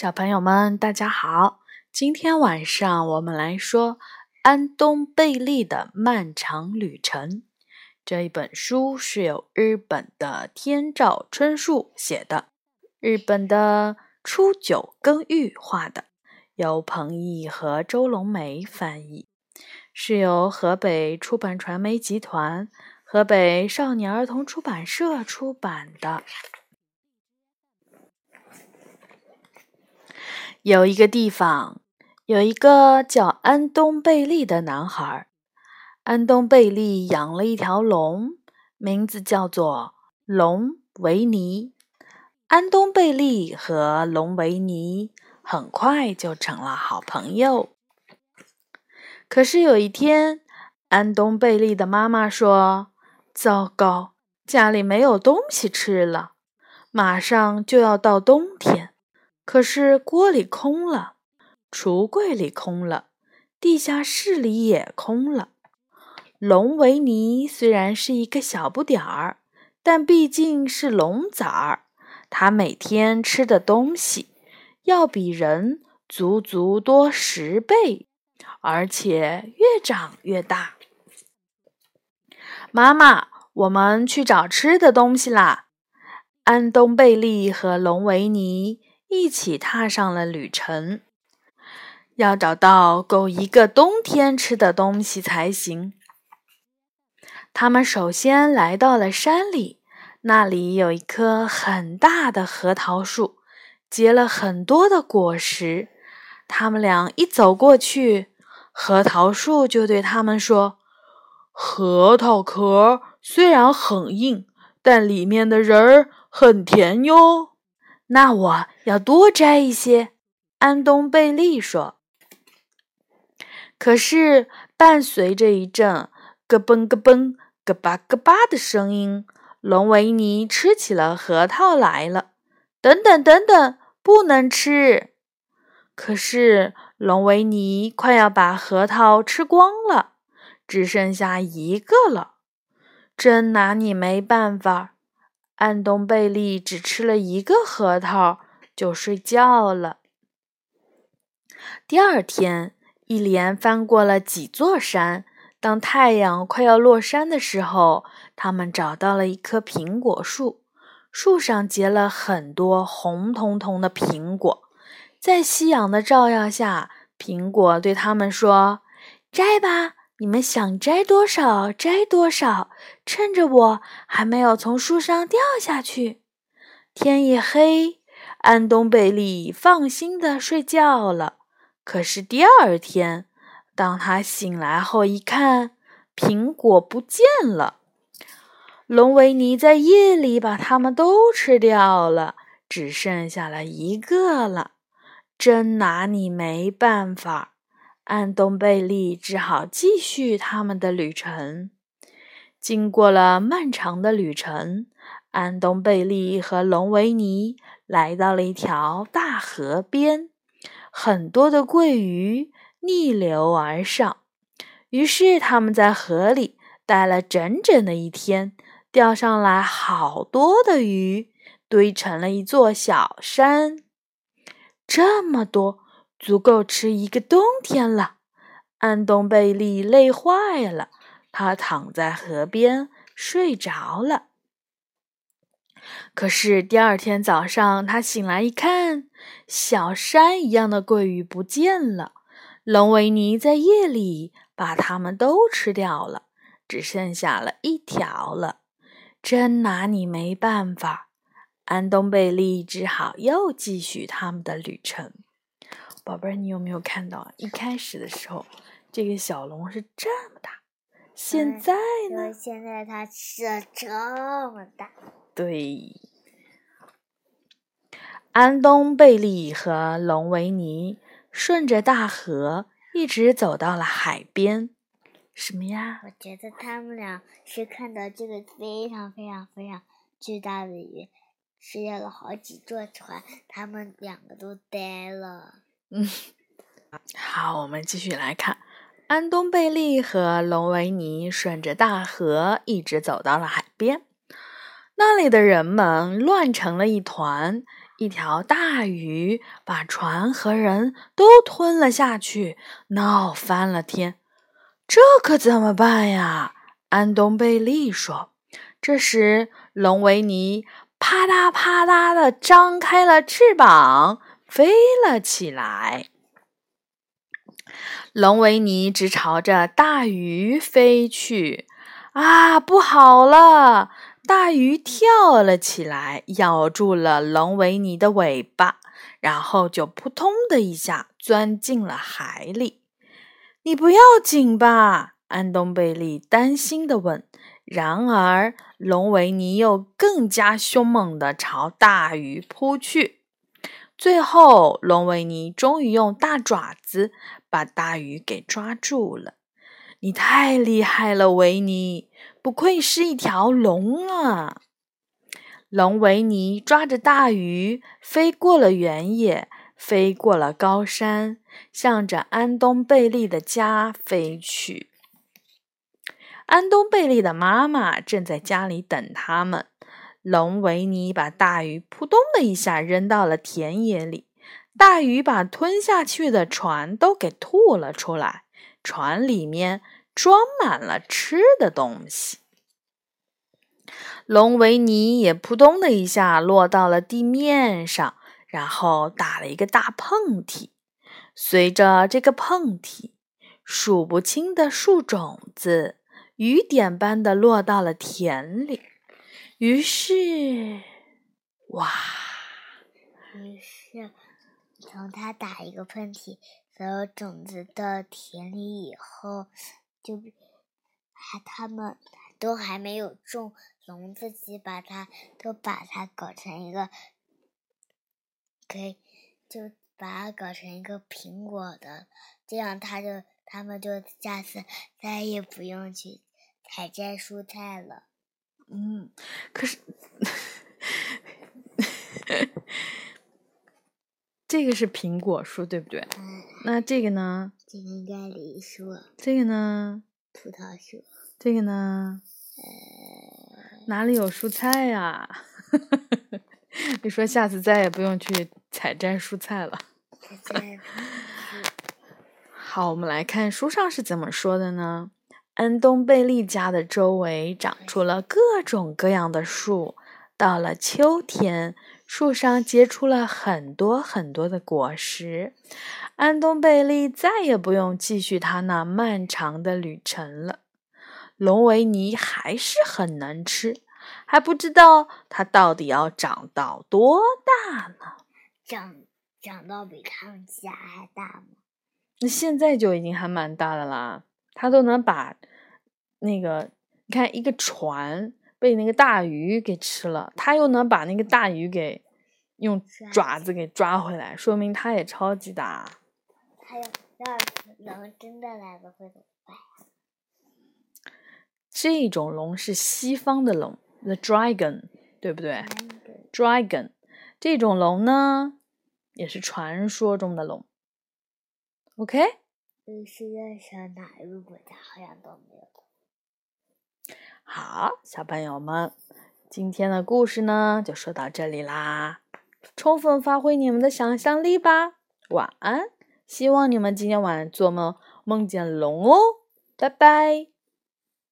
小朋友们，大家好！今天晚上我们来说安东贝利的漫长旅程。这一本书是由日本的天照春树写的，日本的初九耕玉画的，由彭毅和周龙梅翻译，是由河北出版传媒集团、河北少年儿童出版社出版的。有一个地方，有一个叫安东贝利的男孩。安东贝利养了一条龙，名字叫做龙维尼。安东贝利和龙维尼很快就成了好朋友。可是有一天，安东贝利的妈妈说：“糟糕，家里没有东西吃了，马上就要到冬天。”可是锅里空了，橱柜里空了，地下室里也空了。龙维尼虽然是一个小不点儿，但毕竟是龙崽儿，他每天吃的东西要比人足足多十倍，而且越长越大。妈妈，我们去找吃的东西啦！安东贝利和龙维尼。一起踏上了旅程，要找到够一个冬天吃的东西才行。他们首先来到了山里，那里有一棵很大的核桃树，结了很多的果实。他们俩一走过去，核桃树就对他们说：“核桃壳虽然很硬，但里面的仁儿很甜哟。”那我要多摘一些，安东贝利说。可是，伴随着一阵咯嘣咯嘣、咯吧咯吧的声音，龙维尼吃起了核桃来了。等等等等，不能吃！可是，龙维尼快要把核桃吃光了，只剩下一个了，真拿你没办法。安东贝利只吃了一个核桃就睡觉了。第二天，一连翻过了几座山。当太阳快要落山的时候，他们找到了一棵苹果树，树上结了很多红彤彤的苹果。在夕阳的照耀下，苹果对他们说：“摘吧。”你们想摘多少摘多少，趁着我还没有从树上掉下去。天一黑，安东贝利放心的睡觉了。可是第二天，当他醒来后一看，苹果不见了。龙维尼在夜里把它们都吃掉了，只剩下了一个了。真拿你没办法。安东贝利只好继续他们的旅程。经过了漫长的旅程，安东贝利和龙维尼来到了一条大河边，很多的鳜鱼逆流而上。于是他们在河里待了整整的一天，钓上来好多的鱼，堆成了一座小山。这么多。足够吃一个冬天了。安东贝利累坏了，他躺在河边睡着了。可是第二天早上，他醒来一看，小山一样的桂鱼不见了。龙维尼在夜里把它们都吃掉了，只剩下了一条了。真拿你没办法。安东贝利只好又继续他们的旅程。宝贝儿，你有没有看到一开始的时候，这个小龙是这么大，现在呢？现在它是这么大。对。安东贝利和龙维尼顺着大河一直走到了海边。什么呀？我觉得他们俩是看到这个非常非常非常巨大的鱼，吃掉了好几座船，他们两个都呆了。嗯，好，我们继续来看。安东贝利和龙维尼顺着大河一直走到了海边，那里的人们乱成了一团，一条大鱼把船和人都吞了下去，闹翻了天。这可怎么办呀？安东贝利说。这时，龙维尼啪嗒啪嗒的张开了翅膀，飞了起来。龙维尼直朝着大鱼飞去。啊，不好了！大鱼跳了起来，咬住了龙维尼的尾巴，然后就扑通的一下钻进了海里。你不要紧吧？安东贝利担心的问。然而，龙维尼又更加凶猛的朝大鱼扑去。最后，龙维尼终于用大爪子把大鱼给抓住了。你太厉害了，维尼！不愧是一条龙啊！龙维尼抓着大鱼，飞过了原野，飞过了高山，向着安东贝利的家飞去。安东贝利的妈妈正在家里等他们。龙维尼把大鱼扑通的一下扔到了田野里，大鱼把吞下去的船都给吐了出来。船里面装满了吃的东西，龙维尼也扑通的一下落到了地面上，然后打了一个大喷嚏。随着这个喷嚏，数不清的树种子雨点般的落到了田里。于是，哇！于是，从他打一个喷嚏。所有种子到田里以后，就还他们都还没有种，龙自己把它都把它搞成一个，可以就把它搞成一个苹果的，这样他就他们就下次再也不用去采摘蔬菜了。嗯，可是。这个是苹果树，对不对？嗯。那这个呢？这个应该梨树。这个呢？葡萄树。这个呢？呃。哪里有蔬菜呀？你说下次再也不用去采摘蔬菜了。好，我们来看书上是怎么说的呢？安东贝利家的周围长出了各种各样的树，到了秋天。树上结出了很多很多的果实，安东贝利再也不用继续他那漫长的旅程了。龙维尼还是很能吃，还不知道他到底要长到多大呢？长长到比他们家还大吗？那现在就已经还蛮大的啦，他都能把那个你看一个船。被那个大鱼给吃了，他又能把那个大鱼给用爪子给抓回来，说明他也超级大。他要要是龙真的来了会怎么办？这种龙是西方的龙，the dragon，对不对？dragon，这种龙呢，也是传说中的龙。OK。世界上哪一个国家好像都没有。好，小朋友们，今天的故事呢就说到这里啦，充分发挥你们的想象力吧。晚安，希望你们今天晚上做梦梦见龙哦，拜拜。